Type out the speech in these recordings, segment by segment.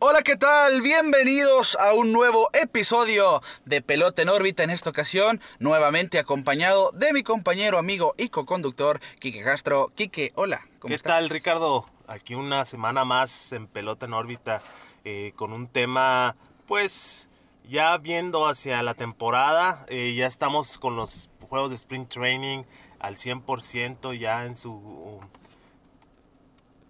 Hola, ¿qué tal? Bienvenidos a un nuevo episodio de Pelota en órbita. En esta ocasión, nuevamente acompañado de mi compañero, amigo y co-conductor, Quique Castro. Quique, hola. ¿Cómo ¿Qué tal, Ricardo? Aquí una semana más en Pelota en órbita eh, con un tema, pues, ya viendo hacia la temporada. Eh, ya estamos con los juegos de Spring Training al 100% ya en su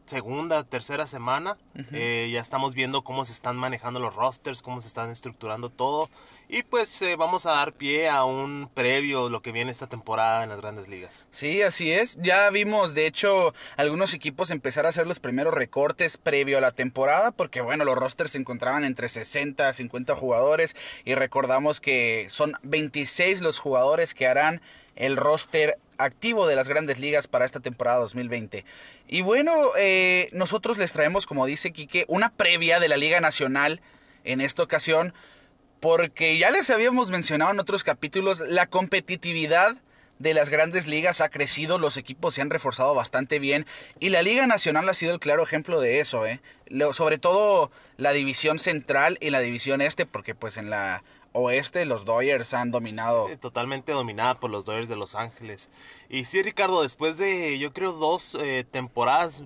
segunda, tercera semana. Eh, ya estamos viendo cómo se están manejando los rosters, cómo se están estructurando todo. Y pues eh, vamos a dar pie a un previo lo que viene esta temporada en las grandes ligas. Sí, así es. Ya vimos, de hecho, algunos equipos empezar a hacer los primeros recortes previo a la temporada, porque bueno, los rosters se encontraban entre 60 a 50 jugadores. Y recordamos que son 26 los jugadores que harán el roster activo de las grandes ligas para esta temporada 2020. Y bueno, eh, nosotros les traemos, como dice Quique, una previa de la Liga Nacional en esta ocasión, porque ya les habíamos mencionado en otros capítulos, la competitividad de las grandes ligas ha crecido, los equipos se han reforzado bastante bien y la Liga Nacional ha sido el claro ejemplo de eso, ¿eh? sobre todo la división central y la división este, porque pues en la oeste los Dodgers han dominado. totalmente dominada por los Dodgers de Los Ángeles. Y sí, Ricardo, después de yo creo dos eh, temporadas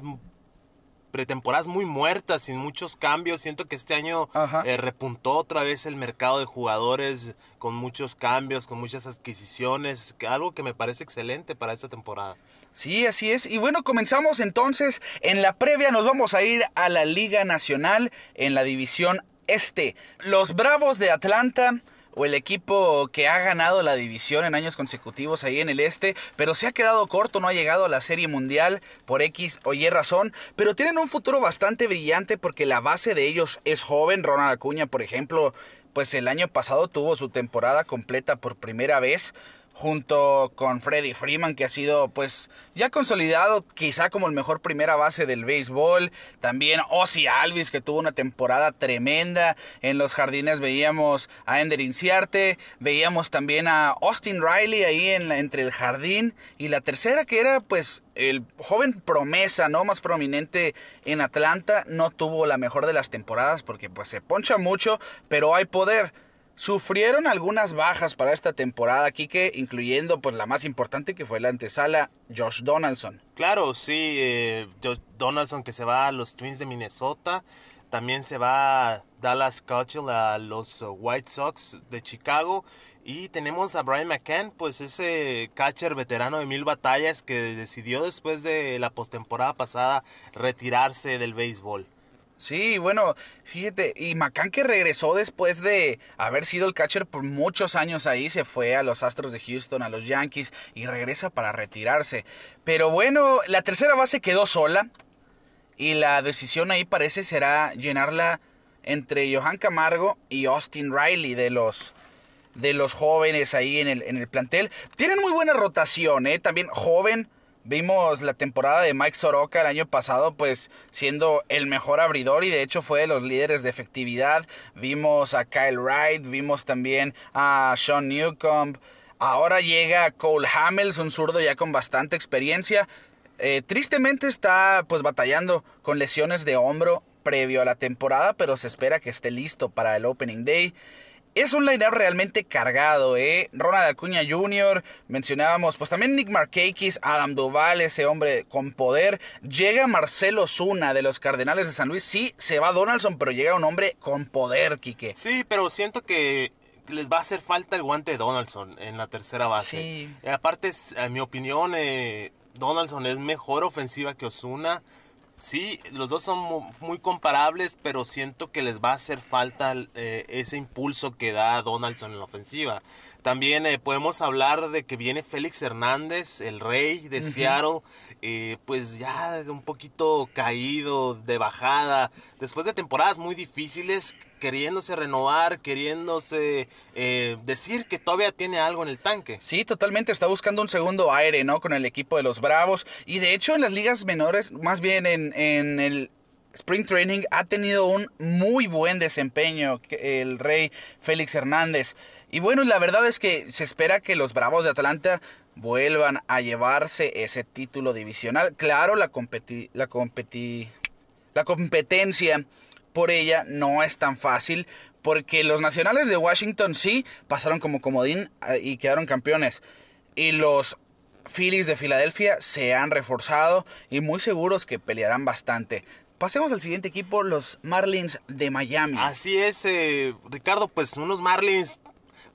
pretemporadas muy muertas, sin muchos cambios. Siento que este año eh, repuntó otra vez el mercado de jugadores con muchos cambios, con muchas adquisiciones, algo que me parece excelente para esta temporada. Sí, así es. Y bueno, comenzamos entonces. En la previa nos vamos a ir a la Liga Nacional en la división este. Los Bravos de Atlanta o el equipo que ha ganado la división en años consecutivos ahí en el este, pero se ha quedado corto, no ha llegado a la Serie Mundial por X o Y razón, pero tienen un futuro bastante brillante porque la base de ellos es joven, Ronald Acuña, por ejemplo, pues el año pasado tuvo su temporada completa por primera vez junto con Freddie Freeman, que ha sido pues ya consolidado quizá como el mejor primera base del béisbol. También Ozzy Alvis, que tuvo una temporada tremenda. En los jardines veíamos a Ender Inciarte, veíamos también a Austin Riley ahí en entre el jardín. Y la tercera que era pues el joven promesa, ¿no? Más prominente en Atlanta, no tuvo la mejor de las temporadas porque pues se poncha mucho, pero hay poder. Sufrieron algunas bajas para esta temporada, Kike, incluyendo pues la más importante que fue la antesala, Josh Donaldson. Claro, sí, eh, Josh Donaldson que se va a los Twins de Minnesota, también se va a Dallas Keuchel a los White Sox de Chicago y tenemos a Brian McCann, pues ese catcher veterano de mil batallas que decidió después de la postemporada pasada retirarse del béisbol. Sí, bueno, fíjate, y McCann que regresó después de haber sido el catcher por muchos años ahí, se fue a los Astros de Houston, a los Yankees, y regresa para retirarse. Pero bueno, la tercera base quedó sola, y la decisión ahí parece será llenarla entre Johan Camargo y Austin Riley de los de los jóvenes ahí en el, en el plantel. Tienen muy buena rotación, ¿eh? También joven, Vimos la temporada de Mike Soroka el año pasado, pues siendo el mejor abridor y de hecho fue de los líderes de efectividad. Vimos a Kyle Wright, vimos también a Sean Newcomb. Ahora llega Cole Hamels, un zurdo ya con bastante experiencia. Eh, tristemente está pues batallando con lesiones de hombro previo a la temporada, pero se espera que esté listo para el Opening Day. Es un line realmente cargado, ¿eh? Ronald Acuña Jr., mencionábamos, pues también Nick Markakis, Adam Duval, ese hombre con poder. Llega Marcelo Zuna de los Cardenales de San Luis. Sí, se va Donaldson, pero llega un hombre con poder, Quique. Sí, pero siento que les va a hacer falta el guante de Donaldson en la tercera base. Sí. aparte, en mi opinión, eh, Donaldson es mejor ofensiva que Osuna. Sí, los dos son muy comparables, pero siento que les va a hacer falta eh, ese impulso que da Donaldson en la ofensiva. También eh, podemos hablar de que viene Félix Hernández, el rey de Seattle, eh, pues ya un poquito caído, de bajada, después de temporadas muy difíciles, queriéndose renovar, queriéndose eh, decir que todavía tiene algo en el tanque. Sí, totalmente, está buscando un segundo aire, ¿no? Con el equipo de los Bravos. Y de hecho en las ligas menores, más bien en, en el Spring Training ha tenido un muy buen desempeño el rey Félix Hernández. Y bueno, la verdad es que se espera que los Bravos de Atlanta vuelvan a llevarse ese título divisional. Claro, la, competi la, competi la competencia por ella no es tan fácil porque los nacionales de Washington sí pasaron como comodín eh, y quedaron campeones. Y los Phillies de Filadelfia se han reforzado y muy seguros que pelearán bastante. Pasemos al siguiente equipo, los Marlins de Miami. Así es, eh, Ricardo, pues unos Marlins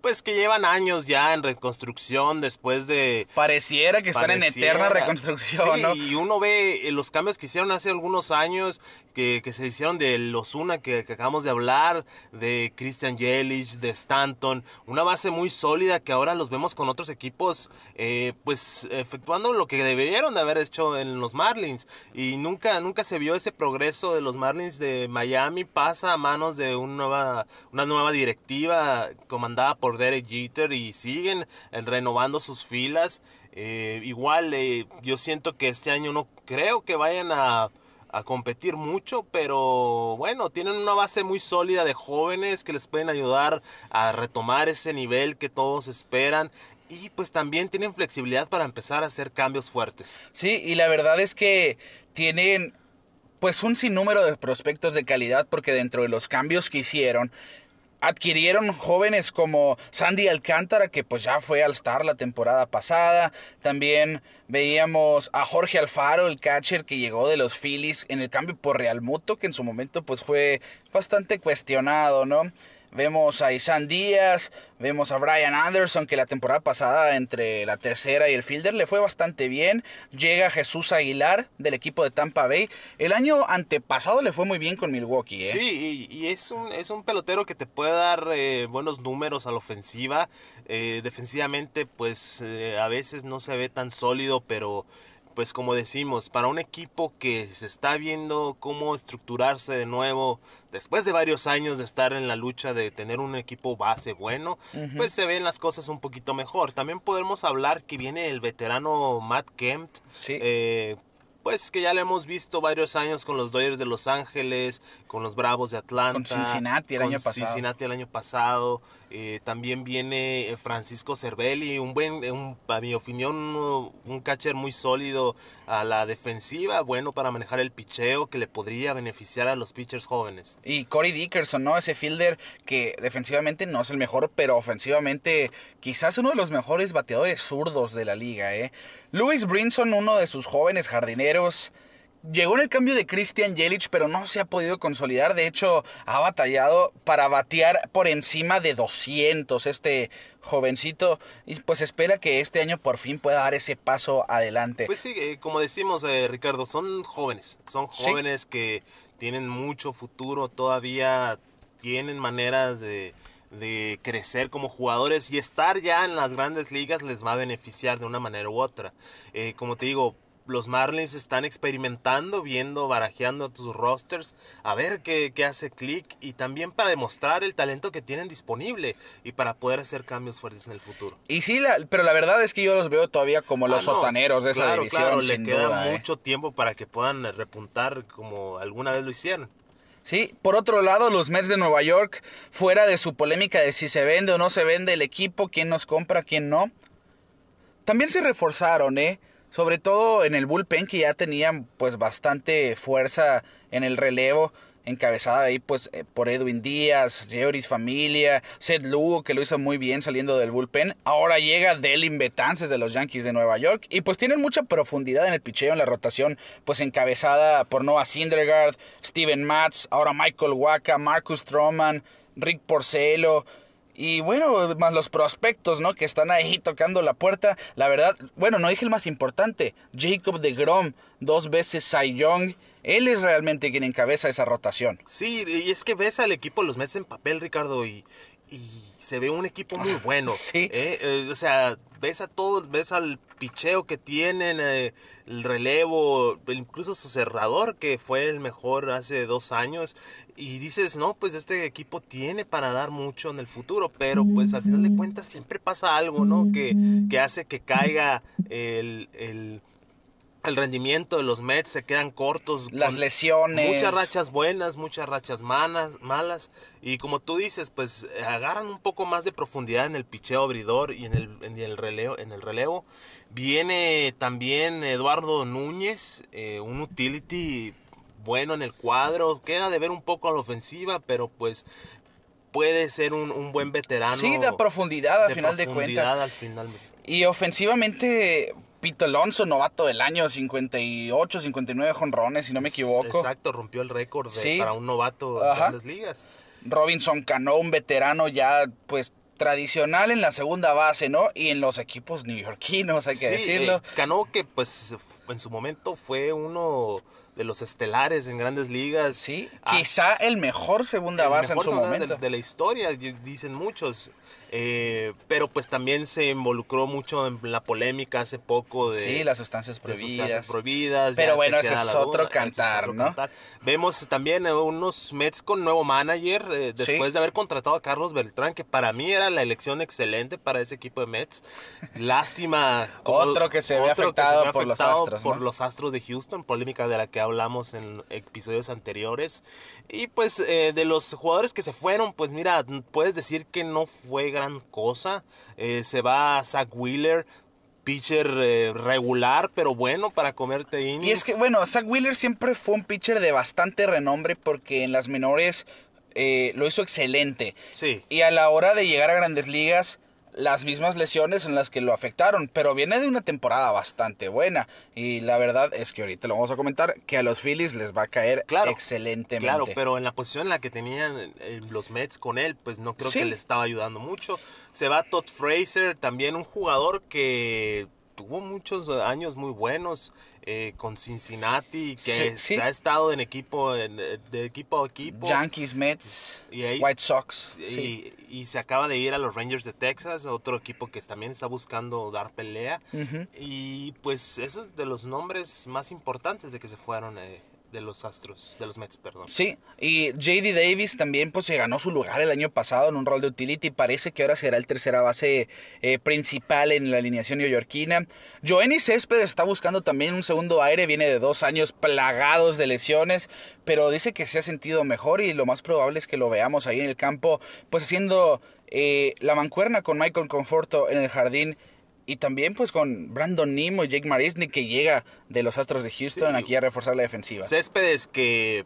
pues que llevan años ya en reconstrucción después de... Pareciera que están en eterna reconstrucción, sí, Y uno ve eh, los cambios que hicieron hace algunos años, que, que se hicieron de los Una que, acabamos de hablar, de Christian Yelich, de Stanton, una base muy sólida que ahora los vemos con otros equipos, eh, pues efectuando lo que debieron de haber hecho en los Marlins. Y nunca, nunca se vio ese progreso de los Marlins de Miami, pasa a manos de una nueva, una nueva directiva comandada por Derek Jeter y siguen eh, renovando sus filas. Eh, igual eh, yo siento que este año no creo que vayan a, a, competir mucho, pero bueno, tienen una base muy sólida de jóvenes que les pueden ayudar a retomar ese nivel que todos esperan. Y pues también tienen flexibilidad para empezar a hacer cambios fuertes. Sí, y la verdad es que tienen pues un sinnúmero de prospectos de calidad porque dentro de los cambios que hicieron adquirieron jóvenes como Sandy Alcántara, que pues ya fue al Star la temporada pasada. También veíamos a Jorge Alfaro, el catcher que llegó de los Phillies en el cambio por Real Muto, que en su momento pues fue bastante cuestionado, ¿no? Vemos a Isan Díaz, vemos a Brian Anderson, que la temporada pasada entre la tercera y el fielder le fue bastante bien. Llega Jesús Aguilar del equipo de Tampa Bay. El año antepasado le fue muy bien con Milwaukee. ¿eh? Sí, y, es, un, es un pelotero que te puede dar eh, buenos números a la ofensiva. Eh, defensivamente, pues eh, a veces no se ve tan sólido, pero pues como decimos, para un equipo que se está viendo cómo estructurarse de nuevo después de varios años de estar en la lucha de tener un equipo base bueno, pues se ven las cosas un poquito mejor. También podemos hablar que viene el veterano Matt Kemp, sí. eh, pues que ya lo hemos visto varios años con los Dodgers de Los Ángeles, con los Bravos de Atlanta. Con Cincinnati el año pasado. Cincinnati el año pasado. Eh, también viene eh, Francisco Cervelli, un buen, un, a mi opinión, un catcher muy sólido a la defensiva, bueno para manejar el picheo que le podría beneficiar a los pitchers jóvenes. Y Corey Dickerson, ¿no? Ese fielder que defensivamente no es el mejor, pero ofensivamente quizás uno de los mejores bateadores zurdos de la liga, ¿eh? Louis Brinson, uno de sus jóvenes jardineros, llegó en el cambio de Christian Yelich, pero no se ha podido consolidar. De hecho, ha batallado para batear por encima de 200 este jovencito. Y pues espera que este año por fin pueda dar ese paso adelante. Pues sí, eh, como decimos, eh, Ricardo, son jóvenes. Son jóvenes que tienen mucho futuro todavía. Tienen maneras de de crecer como jugadores y estar ya en las grandes ligas les va a beneficiar de una manera u otra. Eh, como te digo, los Marlins están experimentando, viendo, barajeando tus rosters, a ver qué, qué hace clic y también para demostrar el talento que tienen disponible y para poder hacer cambios fuertes en el futuro. Y sí, pero la verdad es que yo los veo todavía como los ah, sotaneros de esa división. Claro, le queda ¿eh? mucho tiempo para que puedan repuntar como alguna vez lo hicieron. Sí, por otro lado, los Mets de Nueva York, fuera de su polémica de si se vende o no se vende el equipo, quién nos compra, quién no, también se reforzaron, ¿eh? Sobre todo en el bullpen que ya tenían pues bastante fuerza en el relevo encabezada ahí pues eh, por Edwin Díaz, Georis Familia, Seth Lugo que lo hizo muy bien saliendo del bullpen. Ahora llega Delin Betances de los Yankees de Nueva York y pues tienen mucha profundidad en el picheo, en la rotación, pues encabezada por Noah Syndergaard, Steven Matz, ahora Michael Waka, Marcus Stroman, Rick Porcelo. Y bueno, más los prospectos, ¿no? Que están ahí tocando la puerta. La verdad, bueno, no dije el más importante. Jacob de Grom, dos veces Cy Young él es realmente quien encabeza esa rotación. Sí, y es que ves al equipo, los Mets en papel, Ricardo, y, se ve un equipo muy bueno. sí. ¿eh? Eh, o sea, ves a todo, ves al picheo que tienen, eh, el relevo, incluso su cerrador, que fue el mejor hace dos años. Y dices, no, pues este equipo tiene para dar mucho en el futuro, pero pues al final de cuentas siempre pasa algo, ¿no? Que, que hace que caiga el el rendimiento de los Mets se quedan cortos. Las lesiones. Muchas rachas buenas, muchas rachas malas, malas. Y como tú dices, pues agarran un poco más de profundidad en el picheo abridor y en el, en el, relevo, en el relevo. Viene también Eduardo Núñez, eh, un utility bueno en el cuadro, queda de ver un poco a la ofensiva, pero pues puede ser un, buen veterano. Sí, de profundidad al final de cuentas. Al final. Y ofensivamente, Pete Alonso, novato del año, 58, 59 jonrones, si no me equivoco. Exacto, rompió el récord para un novato en las ligas. Robinson Cano, un veterano ya, pues, tradicional en la segunda base, ¿no? Y en los equipos neoyorquinos, hay que decirlo. Eh, Cano que, pues, en su momento fue uno de los estelares en grandes ligas. Sí, quizá el mejor segunda base en su momento. de, la historia, dicen muchos. Eh, pero pues también se involucró mucho en la polémica hace poco de... Sí, las sustancias prohibidas. prohibidas pero bueno, ese es, otro cantar, ¿no? Vemos también unos Mets con nuevo manager, eh, después de haber contratado a Carlos Beltrán, que para mí era la elección excelente para ese equipo de Mets. Lástima. otro que se ve afectado, por los Astros. Por los Astros de Houston, polémica de la que hablamos en episodios anteriores. Y pues eh, de los jugadores que se fueron, pues mira, puedes decir que no fue gran cosa. Eh, se va Zach Wheeler, pitcher eh, regular, pero bueno para comerte innings. Y es que, bueno, Zach Wheeler siempre fue un pitcher de bastante renombre porque en las menores lo hizo excelente. Sí. Y a la hora de llegar a grandes ligas las mismas lesiones en las que lo afectaron, pero viene de una temporada bastante buena y la verdad es que ahorita lo vamos a comentar que a los Phillies les va a caer claro, excelentemente. Claro, pero en la posición en la que tenían eh, los Mets con él, pues no creo que le estaba ayudando mucho. Se va Todd Fraser, también un jugador que tuvo muchos años muy buenos. Eh, con Cincinnati, que se ha estado en equipo, de equipo a equipo. Yankees, Mets, White Sox. Y, y, se acaba de ir a los Rangers de Texas, otro equipo que también está buscando dar pelea. Y pues esos de los nombres más importantes de que se fueron eh, de los Astros, de los Mets, perdón. Sí, y JD Davis también pues se ganó su lugar el año pasado en un rol de utility, parece que ahora será el tercera base eh, principal en la alineación neoyorquina. Joenny Céspedes está buscando también un segundo aire, viene de dos años plagados de lesiones, pero dice que se ha sentido mejor y lo más probable es que lo veamos ahí en el campo, pues haciendo eh, la mancuerna con Michael Conforto en el jardín y también pues con Brandon Nimo y Jake Marisnik que llega de los Astros de Houston aquí a reforzar la defensiva. Céspedes que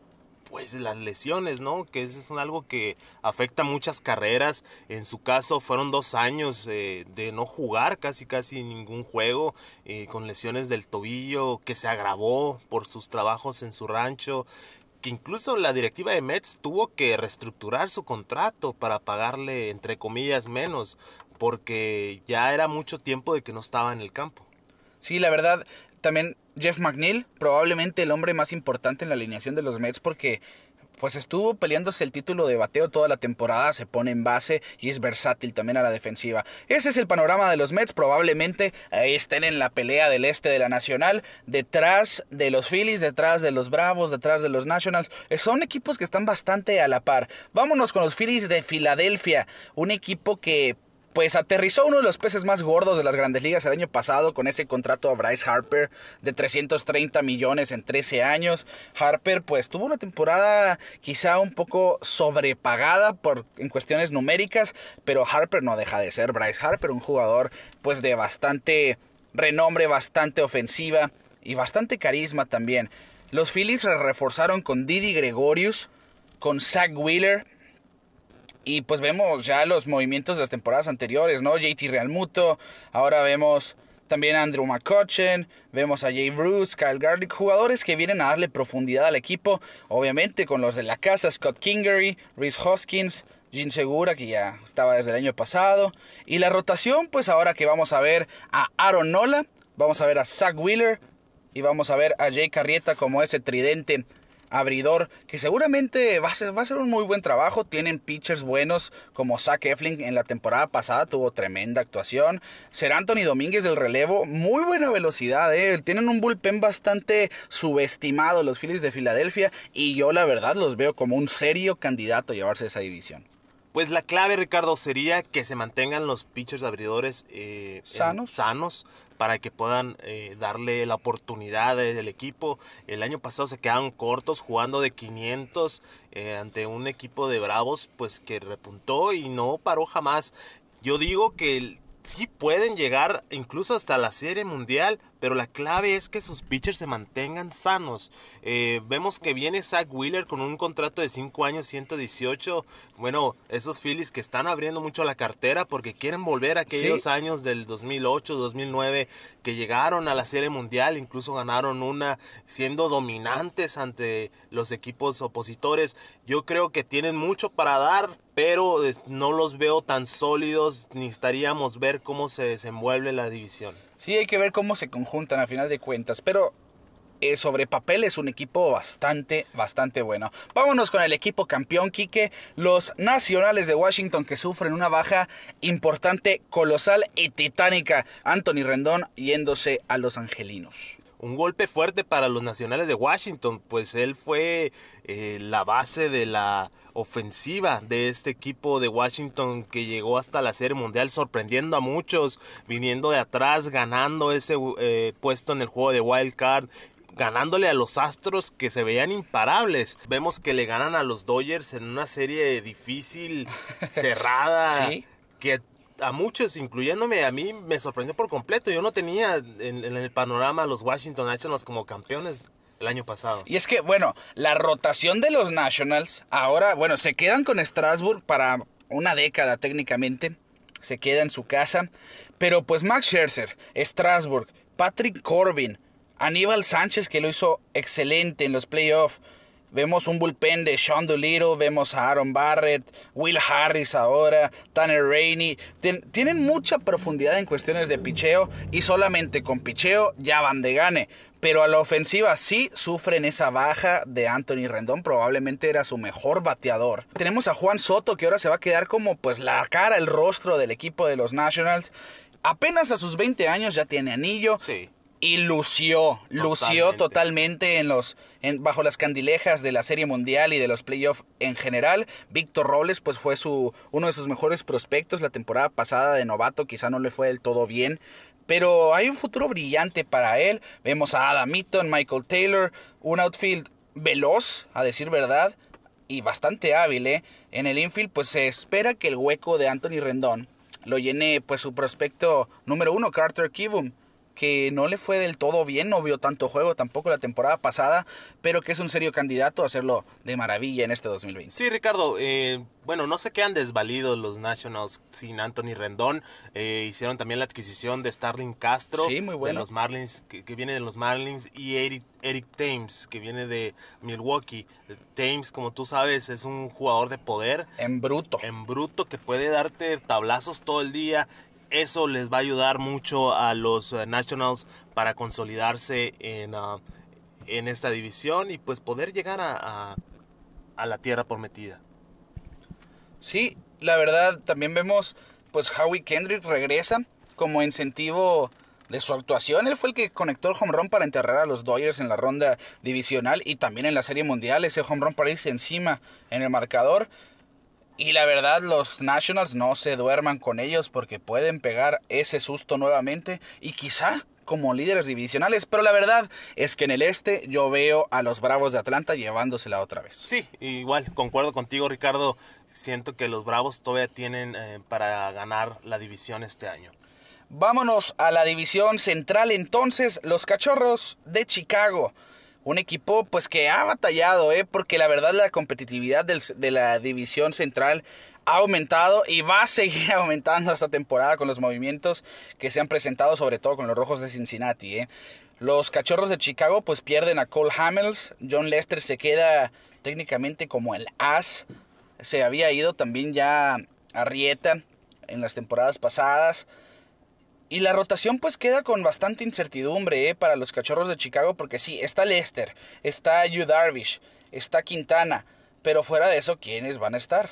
pues las lesiones, ¿no? Que eso es algo que afecta muchas carreras. En su caso fueron dos años eh, de no jugar casi casi ningún juego, eh, con lesiones del tobillo que se agravó por sus trabajos en su rancho que incluso la directiva de Mets tuvo que reestructurar su contrato para pagarle entre comillas menos porque ya era mucho tiempo de que no estaba en el campo. Sí, la verdad, también Jeff McNeil, probablemente el hombre más importante en la alineación de los Mets porque pues estuvo peleándose el título de bateo toda la temporada, se pone en base y es versátil también a la defensiva. Ese es el panorama de los Mets, probablemente estén en la pelea del este de la Nacional, detrás de los Phillies, detrás de los Bravos, detrás de los Nationals. Son equipos que están bastante a la par. Vámonos con los Phillies de Filadelfia, un equipo que pues aterrizó uno de los peces más gordos de las grandes ligas el año pasado con ese contrato a Bryce Harper de 330 millones en 13 años. Harper pues tuvo una temporada quizá un poco sobrepagada por, en cuestiones numéricas, pero Harper no deja de ser Bryce Harper, un jugador pues de bastante renombre, bastante ofensiva y bastante carisma también. Los Phillies reforzaron con Didi Gregorius, con Zach Wheeler, y pues vemos ya los movimientos de las temporadas anteriores, ¿no? JT Realmuto, ahora vemos también a Andrew McCutcheon, vemos a Jay Bruce, Kyle Garlick, jugadores que vienen a darle profundidad al equipo, obviamente con los de la casa, Scott Kingery, Rhys Hoskins, Gene Segura, que ya estaba desde el año pasado, y la rotación, pues ahora que vamos a ver a Aaron Nola, vamos a ver a Zach Wheeler, y vamos a ver a Jay Carrieta como ese tridente abridor que seguramente va a, ser, va a ser un muy buen trabajo. Tienen pitchers buenos como Zach Eflin en la temporada pasada, tuvo tremenda actuación. Ser Anthony Domínguez del relevo, muy buena velocidad. ¿eh? Tienen un bullpen bastante subestimado los Phillies de Filadelfia y yo la verdad los veo como un serio candidato a llevarse esa división. Pues la clave, Ricardo, sería que se mantengan los pitchers abridores eh, sanos. sanos para que puedan eh, darle la oportunidad del equipo. El año pasado se quedaron cortos jugando de 500 eh, ante un equipo de Bravos pues que repuntó y no paró jamás. Yo digo que sí pueden llegar incluso hasta la Serie Mundial, pero la clave es que sus pitchers se mantengan sanos. Eh, vemos que viene Zach Wheeler con un contrato de 5 años, 118. Bueno, esos Phillies que están abriendo mucho la cartera porque quieren volver a aquellos años del 2008, 2009 que llegaron a la Serie Mundial, incluso ganaron una siendo dominantes ante los equipos opositores. Yo creo que tienen mucho para dar, pero no los veo tan sólidos. Necesitaríamos ver cómo se desenvuelve la división. Sí, hay que ver cómo se conjuntan a final de cuentas, pero eh, sobre papel es un equipo bastante, bastante bueno. Vámonos con el equipo campeón, Quique. Los Nacionales de Washington que sufren una baja importante, colosal y titánica. Anthony Rendón yéndose a los Angelinos un golpe fuerte para los nacionales de Washington, pues él fue eh, la base de la ofensiva de este equipo de Washington que llegó hasta la Serie Mundial sorprendiendo a muchos, viniendo de atrás, ganando ese eh, puesto en el juego de Wild Card ganándole a los Astros que se veían imparables. Vemos que le ganan a los Dodgers en una serie difícil, cerrada, que a muchos, incluyéndome a mí, me sorprendió por completo. Yo no tenía en, el panorama los Washington Nationals como campeones el año pasado. Y es que, bueno, la rotación de los Nationals, ahora, bueno, se quedan con Strasbourg para una década técnicamente. Se queda en su casa. Pero pues Max Scherzer, Strasbourg, Patrick Corbin, Aníbal Sánchez que lo hizo excelente en los playoffs. Vemos un bullpen de Sean Doolittle, vemos a Aaron Barrett, Will Harris ahora, Tanner Rainey. tienen mucha profundidad en cuestiones de picheo y solamente con picheo ya van de gane. Pero a la ofensiva sí sufren esa baja de Anthony Rendón, probablemente era su mejor bateador. Tenemos a Juan Soto que ahora se va a quedar como pues la cara, el rostro del equipo de los Nationals. Apenas a sus 20 años ya tiene anillo. Sí y lució, lució totalmente en los en, bajo las candilejas de la Serie Mundial y de los playoffs en general. Víctor Robles pues fue su uno de sus mejores prospectos la temporada pasada de novato, quizá no le fue del todo bien, pero hay un futuro brillante para él. Vemos a Adam Eaton, Michael Taylor, un outfield veloz, a decir verdad, y bastante hábil, ¿eh? En el infield pues se espera que el hueco de Anthony Rendón lo llene pues su prospecto número uno, Carter Kibum que no le fue del todo bien, no vio tanto juego tampoco la temporada pasada, pero que es un serio candidato a hacerlo de maravilla en este 2020. Sí, Ricardo, eh, bueno, no se quedan desvalidos los Nationals sin Anthony Rendón. Eh, hicieron también la adquisición de Starling Castro, de los Marlins, que, viene de los Marlins, y Eric, Eric Thames, que viene de Milwaukee. Thames, como tú sabes, es un jugador de poder. En bruto. En bruto, que puede darte tablazos todo el día eso les va a ayudar mucho a los eh, Nationals para consolidarse en, ah, en esta división y pues poder llegar a, a, la tierra prometida. Sí, la verdad también vemos pues Howie Kendrick regresa como incentivo de su actuación. Él fue el que conectó el home run para enterrar a los Dodgers en la ronda divisional y también en la serie mundial. Ese home run para irse encima en el marcador. Y la verdad, los Nationals no se duerman con ellos porque pueden pegar ese susto nuevamente y quizá como líderes divisionales, pero la verdad es que en el este yo veo a los Bravos de Atlanta llevándosela otra vez. Sí, igual, concuerdo contigo Ricardo, siento que los Bravos todavía tienen eh, para ganar la división este año. Vámonos a la división central entonces, los Cachorros de Chicago un equipo pues que ha batallado, ¿eh? porque la verdad la competitividad de la división central ha aumentado y va a seguir aumentando esta temporada con los movimientos que se han presentado, sobre todo con los Rojos de Cincinnati. ¿eh? Los Cachorros de Chicago pues pierden a Cole Hamels, John Lester se queda técnicamente como el as, se había ido también ya a Rieta en las temporadas pasadas. Y la rotación pues queda con bastante incertidumbre ¿eh? para los cachorros de Chicago porque sí, está Lester, está Yu Darvish, está Quintana, pero fuera de eso, ¿quiénes van a estar?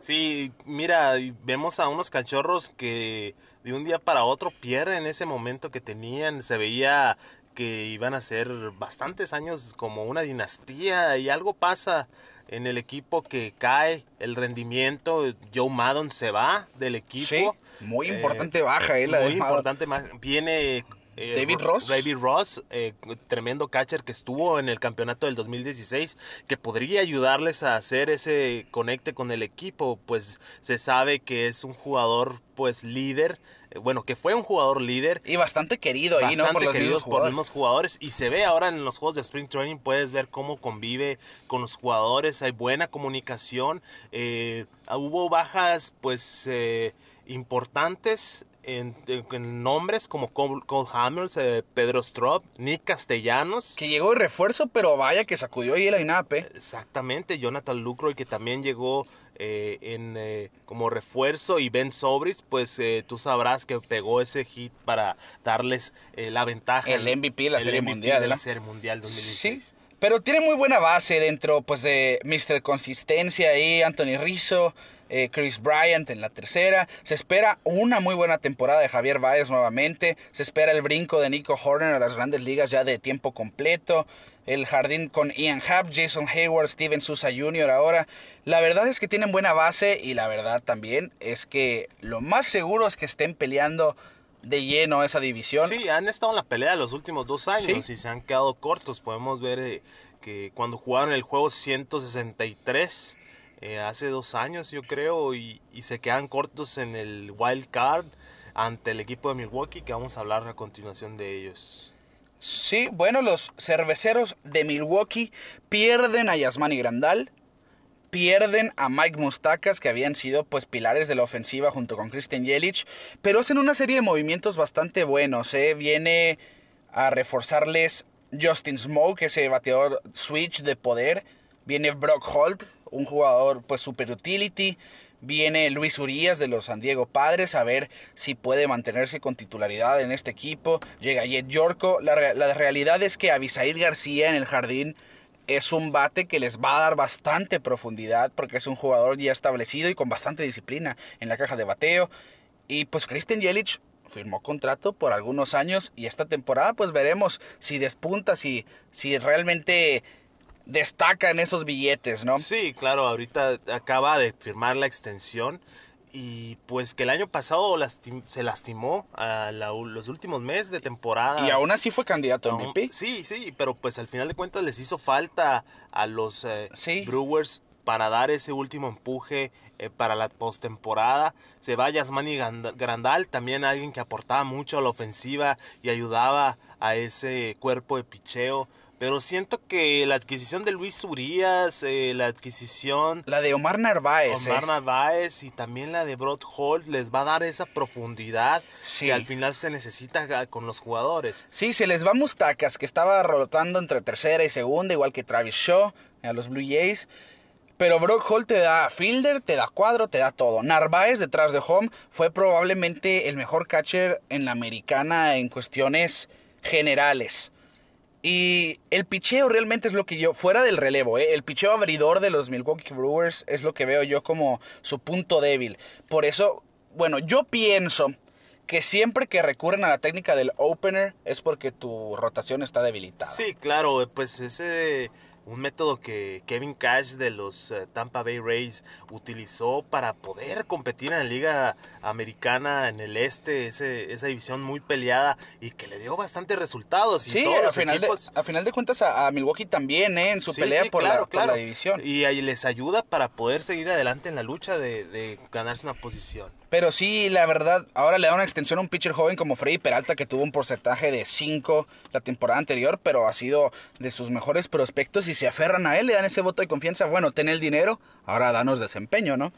Sí, mira, vemos a unos cachorros que de un día para otro pierden ese momento que tenían, se veía que iban a ser bastantes años como una dinastía y algo pasa en el equipo que cae el rendimiento, Joe Maddon se va del equipo. muy importante baja, eh, Muy importante, viene Eh, David Ross. David Ross, eh, tremendo catcher que estuvo en el campeonato del 2016, que podría ayudarles a hacer ese conecte con el equipo, pues se sabe que es un jugador pues líder, eh, bueno, que fue un jugador líder. Y bastante querido ahí, ¿no? Por los, mismos por los mismos jugadores. Y se ve ahora en los juegos de Spring Training, puedes ver cómo convive con los jugadores, hay buena comunicación. hubo bajas, pues, importantes en, nombres como Cole, Hammers, eh, Pedro Strop, Nick Castellanos. Que llegó de refuerzo, pero vaya que sacudió ahí el INAP. Exactamente, Jonathan Lucroy que también llegó eh, en, eh, como refuerzo y Ben Sobris, pues tú sabrás que pegó ese hit para darles la ventaja. El MVP de la Serie Mundial. De la Serie Mundial 2016. Sí, pero tiene muy buena base dentro pues de Mr. Consistencia ahí, Anthony Rizzo. Eh, Chris Bryant en la tercera. Se espera una muy buena temporada de Javier Baez nuevamente. Se espera el brinco de Nico Horner a las grandes ligas ya de tiempo completo. El jardín con Ian Happ, Jason Hayward, Steven Sousa Jr. ahora. La verdad es que tienen buena base y la verdad también es que lo más seguro es que estén peleando de lleno esa división. Sí, han estado en la pelea los últimos dos años y se han quedado cortos. Podemos ver eh, que cuando jugaron el juego 163 eh, hace dos años, yo creo, y, se quedan cortos en el wild card ante el equipo de Milwaukee, que vamos a hablar a continuación de ellos. Sí, bueno, los cerveceros de Milwaukee pierden a Yasmani Grandal, pierden a Mike Mustakas, que habían sido pues pilares de la ofensiva junto con Christian Yelich, pero hacen una serie de movimientos bastante buenos, ¿eh? Viene a reforzarles Justin Smoke, ese bateador switch de poder, viene Brock Holt, un jugador pues super utility. Viene Luis Urias de los San Diego Padres a ver si puede mantenerse con titularidad en este equipo. Llega Jet Yorko. La, realidad es que Abisail García en el jardín es un bate que les va a dar bastante profundidad porque es un jugador ya establecido y con bastante disciplina en la caja de bateo. Y pues Christian Yelich firmó contrato por algunos años y esta temporada pues veremos si despunta, si, si realmente destaca en esos billetes, ¿no? Sí, claro, ahorita acaba de firmar la extensión y pues que el año pasado se lastimó a los últimos meses de temporada. Y aún así fue candidato a MVP. Sí, sí, pero pues al final de cuentas les hizo falta a los eh, Brewers para dar ese último empuje eh, para la postemporada. Se va Yasmani Grandal, también alguien que aportaba mucho a la ofensiva y ayudaba a ese cuerpo de picheo. Pero siento que la adquisición de Luis Urias, eh, la adquisición... La de Omar Narváez. Omar eh. Narváez y también la de Broad Holt les va a dar esa profundidad que al final se necesita con los jugadores. Sí, se les va Mustacas, que estaba rotando entre tercera y segunda, igual que Travis Shaw a los Blue Jays. Pero Brock Holt te da fielder, te da cuadro, te da todo. Narváez detrás de home fue probablemente el mejor catcher en la americana en cuestiones generales. Y el picheo realmente es lo que yo, fuera del relevo, ¿eh? el picheo abridor de los Milwaukee Brewers es lo que veo yo como su punto débil. Por eso, bueno, yo pienso que siempre que recurren a la técnica del opener es porque tu rotación está debilitada. Sí, claro, pues ese un método que Kevin Cash de los eh, Tampa Bay Rays utilizó para poder competir en la liga americana en el este, esa división muy peleada y que le dio bastantes resultados. Sí, a final, de, a final de cuentas a, Milwaukee también, ¿eh? en su pelea por, la, la, división. Y ahí les ayuda para poder seguir adelante en la lucha de, de ganarse una posición. Pero sí, la verdad, ahora le da una extensión a un pitcher joven como Freddy Peralta que tuvo un porcentaje de 5 la temporada anterior, pero ha sido de sus mejores prospectos y se aferran a él, le dan ese voto de confianza. Bueno, ten el dinero, ahora danos desempeño, ¿no?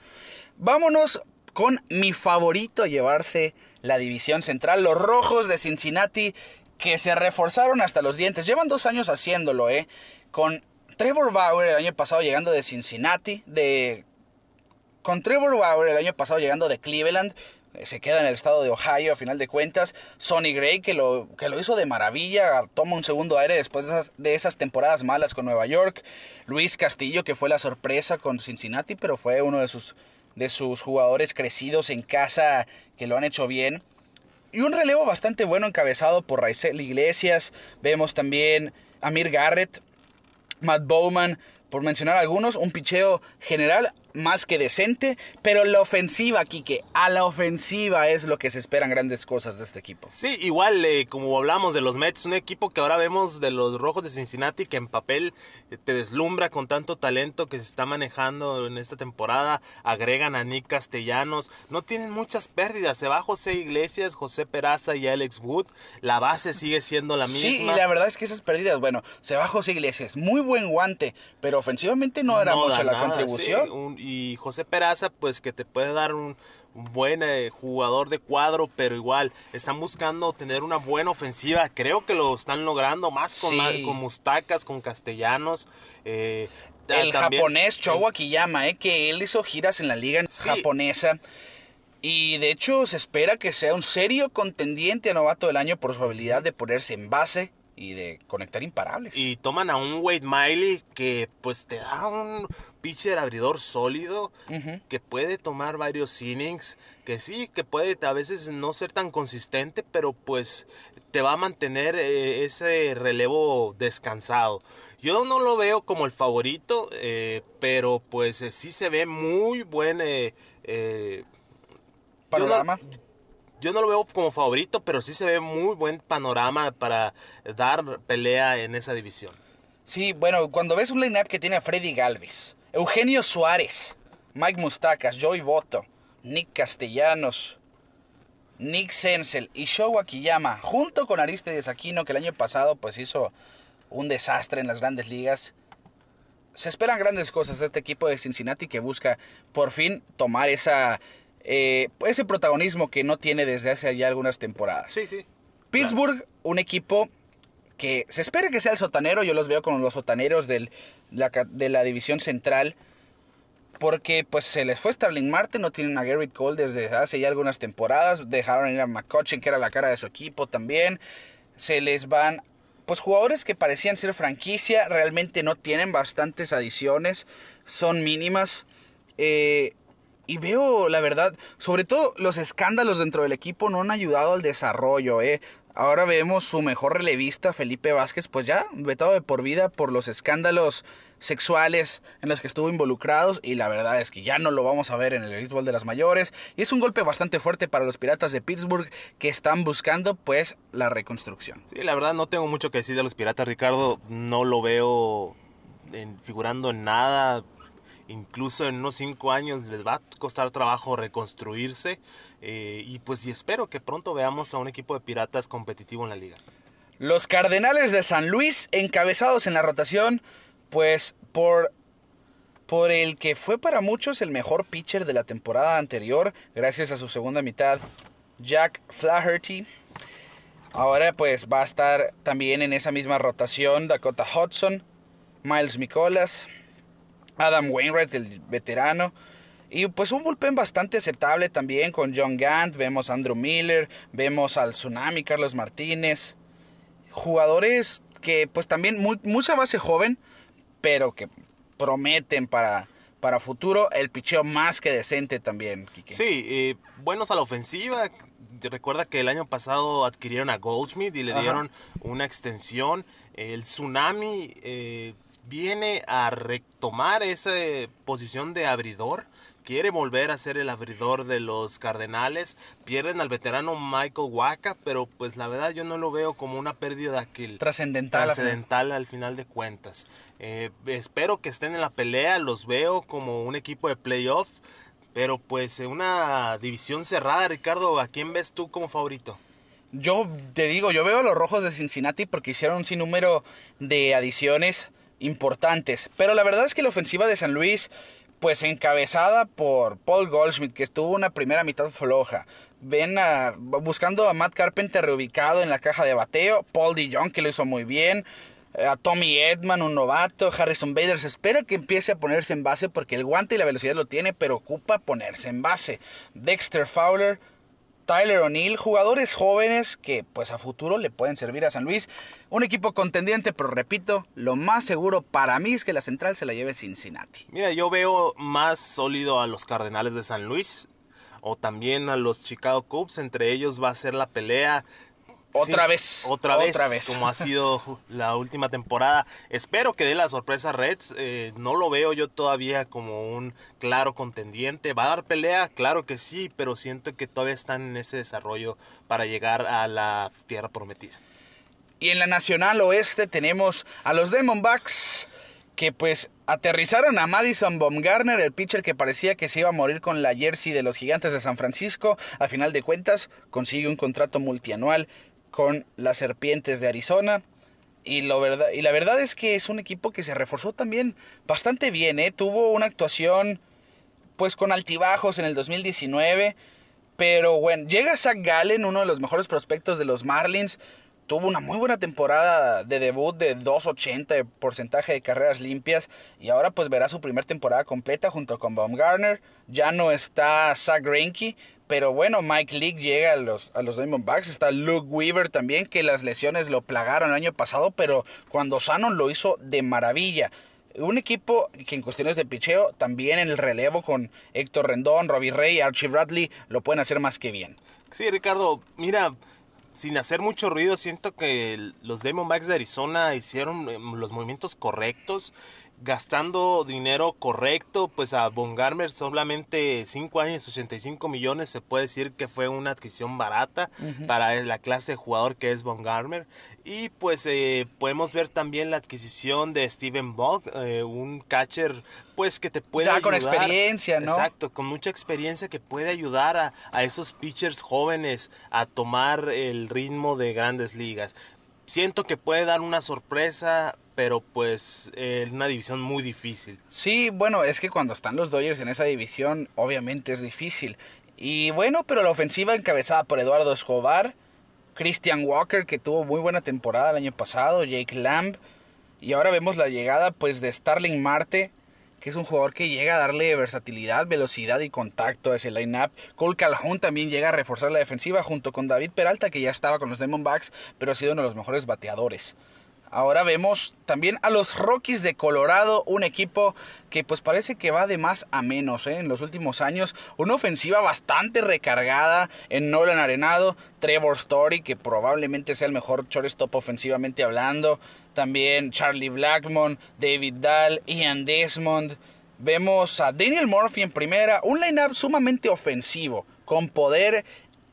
Vámonos con mi favorito a llevarse la división central, los Rojos de Cincinnati, que se reforzaron hasta los dientes. Llevan dos años haciéndolo, ¿eh? Con Trevor Bauer el año pasado llegando de Cincinnati, de con Trevor Bauer el año pasado llegando de Cleveland, eh, se queda en el estado de Ohio a final de cuentas. Sonny Gray, que lo, que lo hizo de maravilla, toma un segundo aire después de esas, temporadas malas con Nueva York. Luis Castillo, que fue la sorpresa con Cincinnati, pero fue uno de sus, de sus jugadores crecidos en casa que lo han hecho bien. Y un relevo bastante bueno encabezado por Raizel Iglesias. Vemos también Amir Garrett, Matt Bowman, por mencionar algunos. Un picheo general más que decente, pero la ofensiva, Quique, a la ofensiva es lo que se esperan grandes cosas de este equipo. Sí, igual eh, como hablamos de los Mets, un equipo que ahora vemos de los Rojos de Cincinnati que en papel eh, te deslumbra con tanto talento que se está manejando en esta temporada, agregan a Nick Castellanos, no tienen muchas pérdidas, se va José Iglesias, José Peraza y Alex Wood, la base sigue siendo la misma. Sí, y la verdad es que esas pérdidas, bueno, se va José Iglesias, muy buen guante, pero ofensivamente no era mucha la contribución y José Peraza, pues que te puede dar un, buen eh, jugador de cuadro, pero igual están buscando tener una buena ofensiva. Creo que lo están logrando más con, con Mustacas, con Castellanos. Eh, el japonés Chowa Akiyama, eh, que él hizo giras en la liga japonesa. Y de hecho se espera que sea un serio contendiente a novato del año por su habilidad de ponerse en base y de conectar imparables. Y toman a un Wade Miley que pues te da un pitcher abridor sólido que puede tomar varios innings, que sí, que puede a veces no ser tan consistente, pero pues te va a mantener eh, ese relevo descansado. Yo no lo veo como el favorito, eh, pero pues eh, sí se ve muy buen panorama yo no lo veo como favorito, pero sí se ve muy buen panorama para dar pelea en esa división. Sí, bueno, cuando ves un line-up que tiene a Freddy Galvis, Eugenio Suárez, Mike Mustacas, Joey Boto, Nick Castellanos, Nick Sensel y Showa Akiyama, junto con Aristides Aquino, que el año pasado pues hizo un desastre en las grandes ligas. Se esperan grandes cosas de este equipo de Cincinnati que busca por fin tomar esa eh, ese protagonismo que no tiene desde hace ya algunas temporadas. Sí, sí. Pittsburgh, un equipo que se espera que sea el sotanero, yo los veo con los sotaneros de la división central, porque pues se les fue Starling Marte, no tienen a Garrett Cole desde hace ya algunas temporadas, dejaron ir a McCutcheon, que era la cara de su equipo también, se les van pues jugadores que parecían ser franquicia, realmente no tienen bastantes adiciones, son mínimas. Eh, y veo, la verdad, sobre todo los escándalos dentro del equipo no han ayudado al desarrollo, ¿eh? Ahora vemos su mejor relevista, Felipe Vázquez, pues ya vetado de por vida por los escándalos sexuales en los que estuvo involucrados y la verdad es que ya no lo vamos a ver en el béisbol de las mayores y es un golpe bastante fuerte para los Piratas de Pittsburgh que están buscando pues la reconstrucción. Sí, la verdad no tengo mucho que decir de los Piratas, Ricardo, no lo veo figurando en nada incluso en unos cinco años les va a costar trabajo reconstruirse eh, y pues y espero que pronto veamos a un equipo de piratas competitivo en la liga. Los Cardenales de San Luis encabezados en la rotación pues por por el que fue para muchos el mejor pitcher de la temporada anterior gracias a su segunda mitad Jack Flaherty. Ahora pues va a estar también en esa misma rotación Dakota Hudson, Miles Mikolas, Adam Wainwright, el veterano. Y pues un bullpen bastante aceptable también con John Gant, vemos a Andrew Miller, vemos al Tsunami, Carlos Martínez. Jugadores que pues también mucha base joven, pero que prometen para, para futuro el picheo más que decente también. Sí, eh, buenos a la ofensiva. Recuerda que el año pasado adquirieron a Goldschmidt y le dieron una extensión. El Tsunami eh, viene a retomar esa posición de abridor. Quiere volver a ser el abridor de los Cardenales. Pierden al veterano Michael Waka, pero pues la verdad yo no lo veo como una pérdida que trascendental, trascendental al final de cuentas. Eh, espero que estén en la pelea, los veo como un equipo de playoff, pero pues en una división cerrada, Ricardo, ¿a quién ves tú como favorito? Yo te digo, yo veo a los rojos de Cincinnati porque hicieron un sinnúmero de adiciones importantes. Pero la verdad es que la ofensiva de San Luis, pues encabezada por Paul Goldschmidt, que estuvo una primera mitad floja. Ven a, buscando a Matt Carpenter reubicado en la caja de bateo. Paul DeJong, que lo hizo muy bien. A Tommy Edman, un novato. Harrison Bader se espera que empiece a ponerse en base porque el guante y la velocidad lo tiene, pero ocupa ponerse en base. Dexter Fowler Tyler O'Neill, jugadores jóvenes que pues a futuro le pueden servir a San Luis. Un equipo contendiente, pero repito, lo más seguro para mí es que la central se la lleve Cincinnati. Mira, yo veo más sólido a los Cardenales de San Luis o también a los Chicago Cubs, entre ellos va a ser la pelea Otra vez. Otra vez. Otra vez. Como ha sido la última temporada. Espero que dé la sorpresa Reds. Eh, no lo veo yo todavía como un claro contendiente. ¿Va a dar pelea? Claro que sí, pero siento que todavía están en ese desarrollo para llegar a la tierra prometida. Y en la Nacional Oeste tenemos a los Demonbacks que pues aterrizaron a Madison Baumgartner, el pitcher que parecía que se iba a morir con la jersey de los Gigantes de San Francisco. A final de cuentas consigue un contrato multianual con las Serpientes de Arizona. Y, lo verdad, y la verdad es que es un equipo que se reforzó también bastante bien. ¿eh? Tuvo una actuación pues con altibajos en el 2019. Pero bueno, llega Zach Gallen, uno de los mejores prospectos de los Marlins tuvo una muy buena temporada de debut de 2.80 de porcentaje de carreras limpias y ahora pues verá su primera temporada completa junto con Baumgartner. Ya no está Zach Greinke, pero bueno, Mike Leake llega a los, a los Diamondbacks. Está Luke Weaver también, que las lesiones lo plagaron el año pasado, pero cuando sano lo hizo de maravilla. Un equipo que en cuestiones de picheo, también en el relevo con Héctor Rendón, Robbie Ray, Archie Bradley, lo pueden hacer más que bien. Sí, Ricardo, mira, sin hacer mucho ruido, siento que los Diamondbacks de Arizona hicieron em, los movimientos correctos, gastando dinero correcto, pues a Von Garmer solamente 5 años, 85 millones, se puede decir que fue una adquisición barata para la clase de jugador que es Von Garmer. Y pues eh, podemos ver también la adquisición de Steven Bog, eh, un catcher pues que te puede ya con experiencia, ¿no? Exacto, con mucha experiencia que puede ayudar a, a, esos pitchers jóvenes a tomar el ritmo de grandes ligas. Siento que puede dar una sorpresa, pero pues es una división muy difícil. Sí, bueno, es que cuando están los Dodgers en esa división, obviamente es difícil. Y bueno, pero la ofensiva encabezada por Eduardo Escobar, Christian Walker, que tuvo muy buena temporada el año pasado, Jake Lamb, y ahora vemos la llegada pues de Starling Marte, que es un jugador que llega a darle versatilidad, velocidad y contacto a ese line-up. Cole Calhoun también llega a reforzar la defensiva junto con David Peralta, que ya estaba con los Diamondbacks, pero ha sido uno de los mejores bateadores. Ahora vemos también a los Rockies de Colorado, un equipo que pues parece que va de más a menos ¿eh? en los últimos años. Una ofensiva bastante recargada en Nolan Arenado, Trevor Story, que probablemente sea el mejor shortstop ofensivamente hablando. También Charlie Blackmon, David Dahl, Ian Desmond. Vemos a Daniel Murphy en primera, un lineup sumamente ofensivo, con poder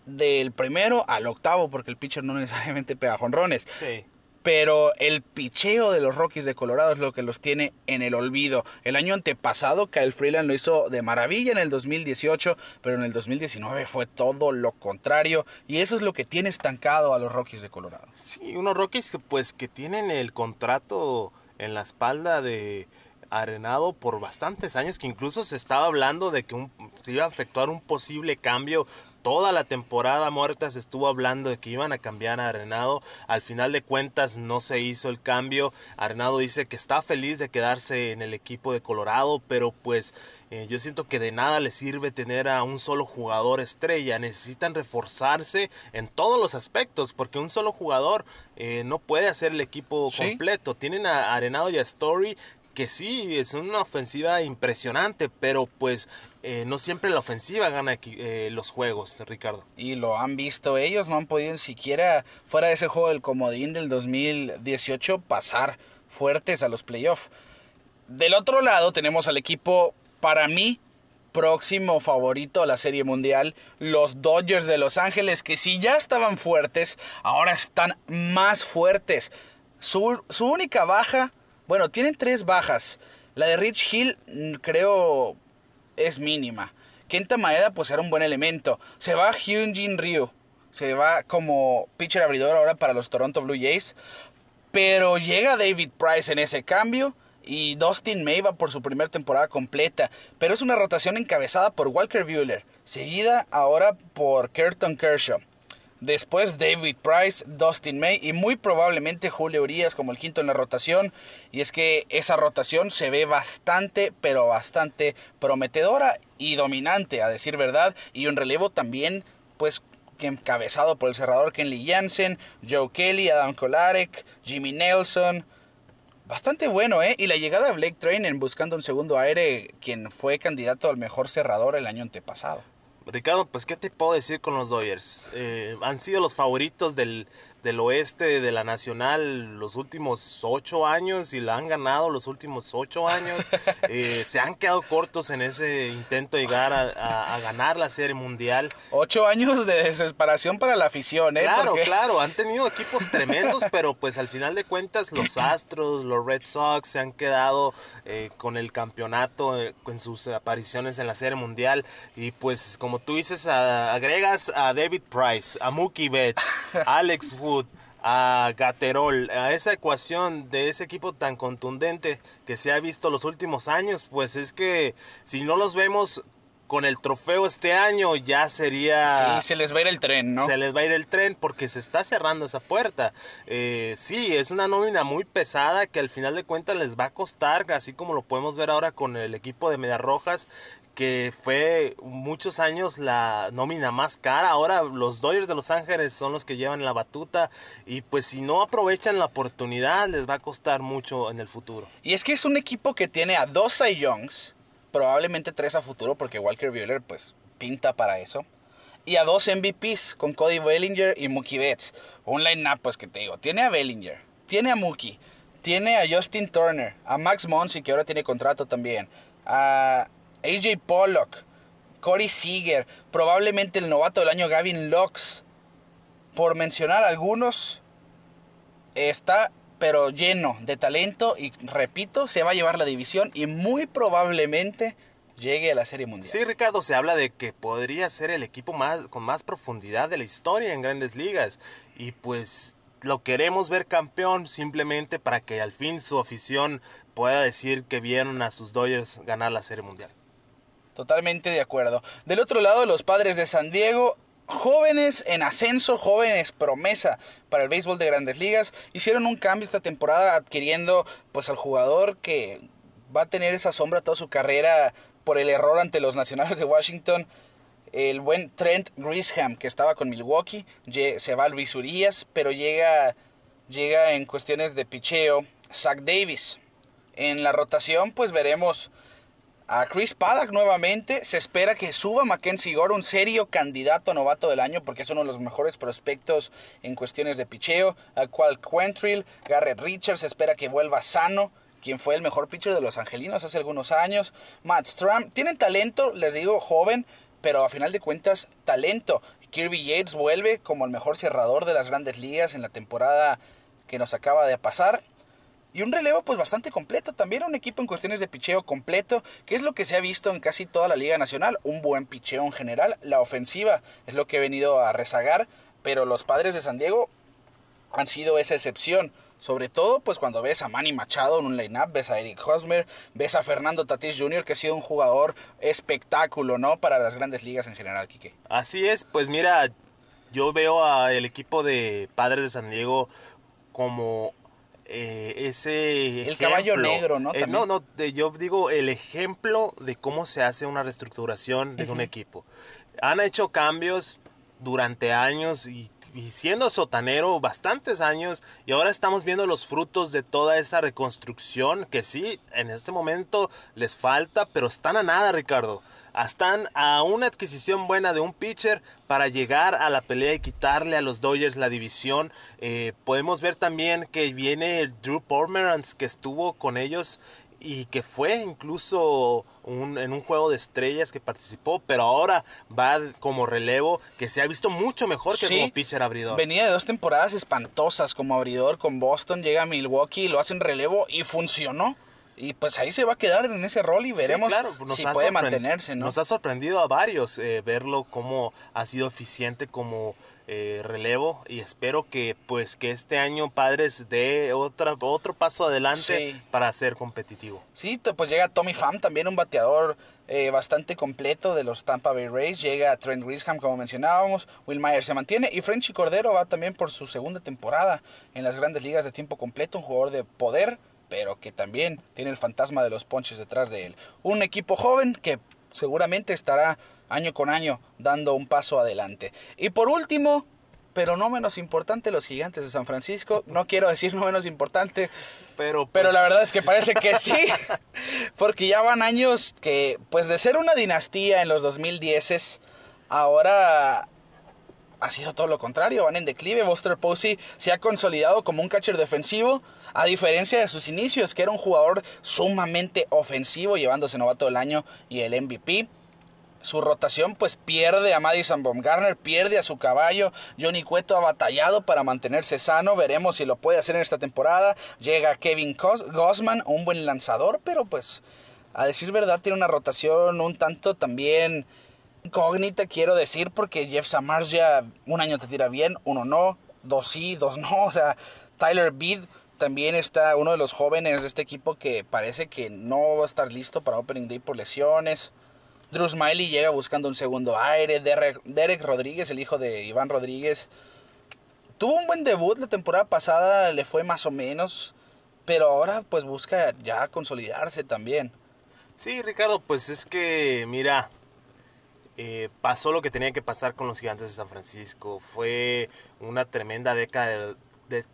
del primero al octavo, porque el pitcher no necesariamente pega jonrones. Sí pero el picheo de los Rockies de Colorado es lo que los tiene en el olvido. El año antepasado Kyle Freeland lo hizo de maravilla en el 2018, pero en el 2019 fue todo lo contrario y eso es lo que tiene estancado a los Rockies de Colorado. Sí, unos Rockies que pues que tienen el contrato en la espalda de Arenado por bastantes años, que incluso se estaba hablando de que se iba a efectuar un posible cambio toda la temporada muerta se estuvo hablando de que iban a cambiar a Arenado. Al final de cuentas no se hizo el cambio. Arenado dice que está feliz de quedarse en el equipo de Colorado, pero pues eh, yo siento que de nada le sirve tener a un solo jugador estrella. Necesitan reforzarse en todos los aspectos, porque un solo jugador eh, no puede hacer el equipo completo. Tienen a Arenado y a Story que sí, es una ofensiva impresionante, pero pues eh, no siempre la ofensiva gana eh, los juegos, Ricardo. Y lo han visto ellos, no han podido ni siquiera, fuera de ese juego del comodín del 2018, pasar fuertes a los playoffs. Del otro lado tenemos al equipo, para mí, próximo favorito a la Serie Mundial, los Dodgers de Los Ángeles, que si ya estaban fuertes, ahora están más fuertes. Su, su única baja bueno, tienen tres bajas. La de Rich Hill mm, creo es mínima. Kenta Maeda pues era un buen elemento. Se va Hyunjin Ryu. Se va como pitcher abridor ahora para los Toronto Blue Jays. Pero llega David Price en ese cambio. Y Dustin May va por su primera temporada completa. Pero es una rotación encabezada por Walker Buehler. Seguida ahora por Curtin Kershaw. Después David Price, Dustin May y muy probablemente Julio Urias como el quinto en la rotación. Y es que esa rotación se ve bastante, pero bastante prometedora y dominante, a decir verdad. Y un relevo también, pues encabezado por el cerrador Kenley Jansen, Joe Kelly, Adam Kolarek, Jimmy Nelson. Bastante bueno, ¿eh? Y la llegada de Blake Trainer buscando un segundo aire, quien fue candidato al mejor cerrador el año antepasado. Ricardo, pues qué te puedo decir con los Dodgers. Eh, han sido los favoritos del, del oeste de la Nacional los últimos ocho años y la han ganado los últimos ocho años. Eh, se han quedado cortos en ese intento de llegar a, ganar la Serie Mundial. Ocho años de desesperación para la afición, ¿eh? Claro, claro, han tenido equipos tremendos, pero pues al final de cuentas los Astros, los Red Sox se han quedado eh, con el campeonato eh, sus apariciones en la Serie Mundial. Y pues como tú dices, agregas a David Price, a Mookie Betts, a Alex Wood, a Gaterol, a esa ecuación de ese equipo tan contundente que se ha visto los últimos años, pues es que si no los vemos con el trofeo este año ya sería... Sí, se les va a ir el tren, ¿no? Se les va a ir el tren porque se está cerrando esa puerta. Eh, sí, es una nómina muy pesada que al final de cuentas les va a costar, así como lo podemos ver ahora con el equipo de Medias Rojas, que fue muchos años la nómina más cara. Ahora los Dodgers de Los Ángeles son los que llevan la batuta y pues si no aprovechan la oportunidad les va a costar mucho en el futuro. Y es que es un equipo que tiene a dos Cy Youngs, probablemente tres a futuro porque Walker Buehler pues pinta para eso. Y a dos MVPs con Cody Bellinger y Mookie Betts. Un line-up pues que te digo, tiene a Bellinger, tiene a Mookie, tiene a Justin Turner, a Max Monsi que ahora tiene contrato también, a AJ Pollock, Corey Seager, probablemente el novato del año Gavin Lux, por mencionar algunos, está pero lleno de talento y repito, se va a llevar la división y muy probablemente llegue a la Serie Mundial. Sí, Ricardo, se habla de que podría ser el equipo más con más profundidad de la historia en Grandes Ligas y pues lo queremos ver campeón simplemente para que al fin su afición pueda decir que vieron a sus Dodgers ganar la Serie Mundial. Totalmente de acuerdo. Del otro lado, los padres de San Diego jóvenes en ascenso, jóvenes promesa para el béisbol de grandes ligas, hicieron un cambio esta temporada adquiriendo pues al jugador que va a tener esa sombra toda su carrera por el error ante los Nacionales de Washington, el buen Trent Grisham que estaba con Milwaukee, se va a Luis Urias, pero llega, llega en cuestiones de picheo Zach Davis. En la rotación pues veremos a Chris Paddock nuevamente. Se espera que suba Mackenzie Gore, un serio candidato a novato del año, porque es uno de los mejores prospectos en cuestiones de picheo. A Qual Quentrill, Garrett Richards, se espera que vuelva sano quien fue el mejor pitcher de los angelinos hace algunos años. Matt Stram, tienen talento, les digo, joven, pero a final de cuentas, talento. Kirby Yates vuelve como el mejor cerrador de las grandes ligas en la temporada que nos acaba de pasar. Y un relevo pues bastante completo, también un equipo en cuestiones de picheo completo, que es lo que se ha visto en casi toda la Liga Nacional, un buen picheo en general, la ofensiva es lo que he venido a rezagar, pero los padres de San Diego han sido esa excepción. Sobre todo, pues cuando ves a Manny Machado en un line-up, ves a Eric Hosmer, ves a Fernando Tatis Jr., que ha sido un jugador espectáculo, ¿no? Para las grandes ligas en general, Quique. Así es, pues mira, yo veo al equipo de Padres de San Diego como eh, ese el caballo negro, ¿no? Eh, no, no, yo digo el ejemplo de cómo se hace una reestructuración de un equipo. Han hecho cambios durante años y, y, siendo sotanero bastantes años y ahora estamos viendo los frutos de toda esa reconstrucción que sí, en este momento les falta, pero están a nada, Ricardo están a una adquisición buena de un pitcher para llegar a la pelea y quitarle a los Dodgers la división. Eh, podemos ver también que viene el Drew Pomeranz que estuvo con ellos y que fue incluso en un juego de estrellas que participó, pero ahora va como relevo que se ha visto mucho mejor que como pitcher abridor. Venía de dos temporadas espantosas como abridor con Boston, llega a Milwaukee, lo hacen relevo y funcionó. Y pues ahí se va a quedar en ese rol y veremos si puede mantenerse, ¿no? Nos ha sorprendido a varios eh, verlo cómo ha sido eficiente como eh, relevo y espero que pues que este año Padres dé otra, otro paso adelante para ser competitivo. Sí, pues llega Tommy Pham, también un bateador eh, bastante completo de los Tampa Bay Rays. Llega Trent Grisham, como mencionábamos. Will Myers se mantiene. Y Frenchy Cordero va también por su segunda temporada en las grandes ligas de tiempo completo. Un jugador de poder pero que también tiene el fantasma de los ponches detrás de él. Un equipo joven que seguramente estará año con año dando un paso adelante. Y por último, pero no menos importante, los gigantes de San Francisco. No quiero decir no menos importante, pero, pero la pues verdad es que parece que sí, porque ya van años que, pues de ser una dinastía en los 2010, ahora ha sido todo lo contrario, van en declive. Buster Posey se ha consolidado como un catcher defensivo, a diferencia de sus inicios, que era un jugador sumamente ofensivo, llevándose novato del año y el MVP su rotación pues pierde a Madison Baumgartner, pierde a su caballo. Johnny Cueto ha batallado para mantenerse sano. Veremos si lo puede hacer en esta temporada. Llega Kevin Gossman, un buen lanzador, pero pues a decir verdad tiene una rotación un tanto también incógnita, quiero decir, porque Jeff Samars ya un año te tira bien, uno no, dos sí, dos no. O sea, Tyler Bead también está uno de los jóvenes de este equipo que parece que no va a estar listo para Opening Day por lesiones. Drew Smiley llega buscando un segundo aire. Derek, Rodríguez, el hijo de Iván Rodríguez, tuvo un buen debut la temporada pasada, le fue más o menos, pero ahora pues busca ya consolidarse también. Sí, Ricardo, pues es que, mira, eh, pasó lo que tenía que pasar con los gigantes de San Francisco. Fue una tremenda década de,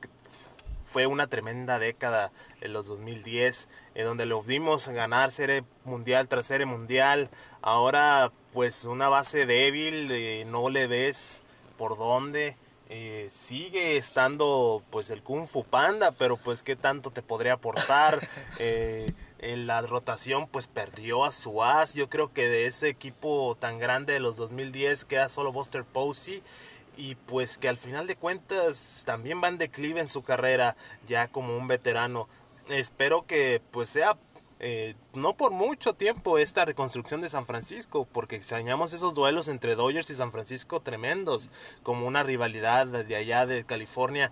fue una tremenda década en los 2010, en donde lo vimos ganar serie mundial tras serie mundial. Ahora, pues una base débil, eh, no le ves por dónde. Eh, sigue estando pues el Kung Fu Panda, pero pues qué tanto te podría aportar. En la rotación pues perdió a su as. Yo creo que de ese equipo tan grande de los 2010 queda solo Buster Posey y pues que al final de cuentas también va en declive en su carrera ya como un veterano. Espero que pues sea eh, no por mucho tiempo esta reconstrucción de San Francisco, porque extrañamos esos duelos entre Dodgers y San Francisco tremendos, como una rivalidad de allá de California.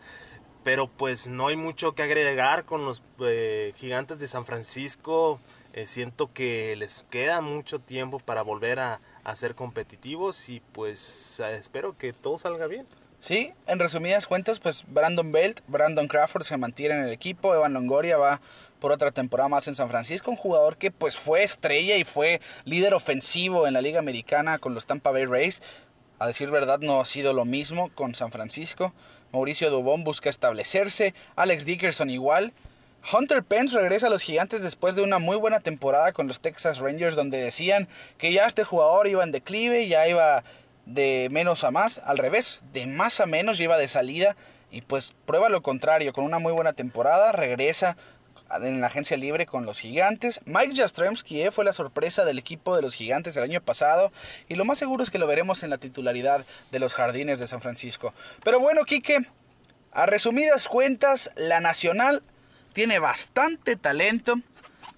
Pero pues no hay mucho que agregar con los eh, gigantes de San Francisco. Eh, siento que les queda mucho tiempo para volver a, ser competitivos y pues espero que todo salga bien. Sí, en resumidas cuentas, pues Brandon Belt, Brandon Crawford se mantiene en el equipo, Evan Longoria va por otra temporada más en San Francisco, un jugador que pues fue estrella y fue líder ofensivo en la Liga Americana con los Tampa Bay Rays. A decir verdad no ha sido lo mismo con San Francisco. Mauricio Dubón busca establecerse, Alex Dickerson igual. Hunter Pence regresa a los Gigantes después de una muy buena temporada con los Texas Rangers donde decían que ya este jugador iba en declive, ya iba de menos a más, al revés, de más a menos iba de salida y pues prueba lo contrario, con una muy buena temporada regresa en la agencia libre con los gigantes. Mike Jastrzemski eh, fue la sorpresa del equipo de los gigantes el año pasado y lo más seguro es que lo veremos en la titularidad de los jardines de San Francisco. Pero bueno, Quique, a resumidas cuentas, la Nacional tiene bastante talento,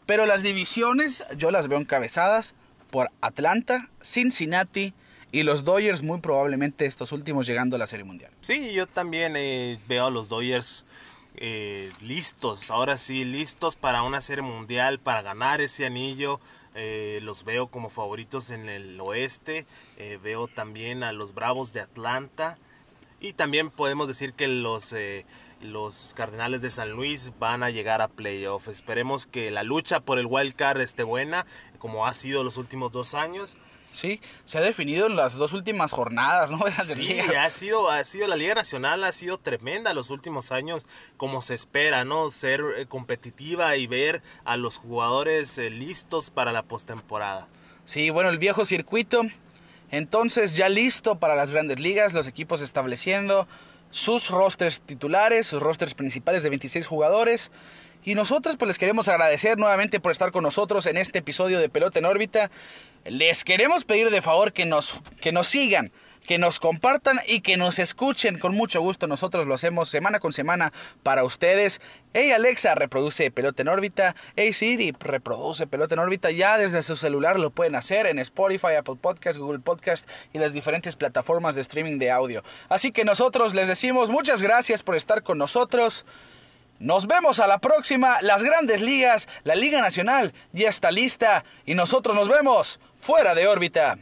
pero las divisiones yo las veo encabezadas por Atlanta, Cincinnati y los Dodgers muy probablemente estos últimos llegando a la Serie Mundial. Sí, yo también eh, veo a los Dodgers eh, listos, ahora sí, listos para una Serie Mundial, para ganar ese anillo. Eh, los veo como favoritos en el oeste. veo también a los Bravos de Atlanta. Y también podemos decir que los los Cardenales de San Luis van a llegar a playoff. Esperemos que la lucha por el wild card esté buena, como ha sido los últimos dos años. Sí, se ha definido en las dos últimas jornadas, ¿no? sí, ha sido, ha sido la Liga Nacional ha sido tremenda los últimos años, como se espera, ¿no? Ser eh, competitiva y ver a los jugadores eh, listos para la postemporada. Sí, bueno, el viejo circuito, entonces ya listo para las grandes ligas, los equipos estableciendo sus rosters titulares, sus rosters principales de 26 jugadores. Y nosotros pues les queremos agradecer nuevamente por estar con nosotros en este episodio de Pelota en órbita. Les queremos pedir de favor que nos, que nos sigan que nos compartan y que nos escuchen con mucho gusto. Nosotros lo hacemos semana con semana para ustedes. Hey Alexa, reproduce Pelota en órbita. Hey Siri, reproduce Pelota en órbita. Ya desde su celular lo pueden hacer en Spotify, Apple Podcast, Google Podcast y las diferentes plataformas de streaming de audio. Así que nosotros les decimos muchas gracias por estar con nosotros. Nos vemos a la próxima. Las grandes ligas, la Liga Nacional ya está lista y nosotros nos vemos fuera de órbita.